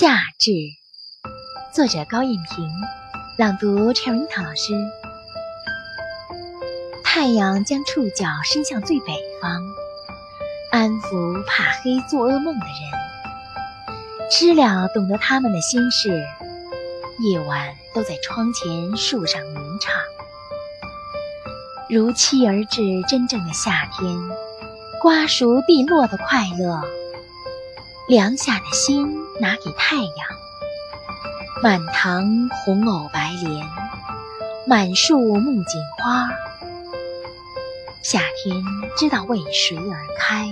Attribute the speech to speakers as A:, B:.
A: 夏至，作者高艳萍，朗读 Cherry 唐老师。太阳将触角伸向最北方，安抚怕黑做噩梦的人。知了懂得他们的心事，夜晚都在窗前树上鸣唱。如期而至，真正的夏天，瓜熟蒂落的快乐。凉下的心拿给太阳，满堂红藕白莲，满树木槿花。夏天知道为谁而开。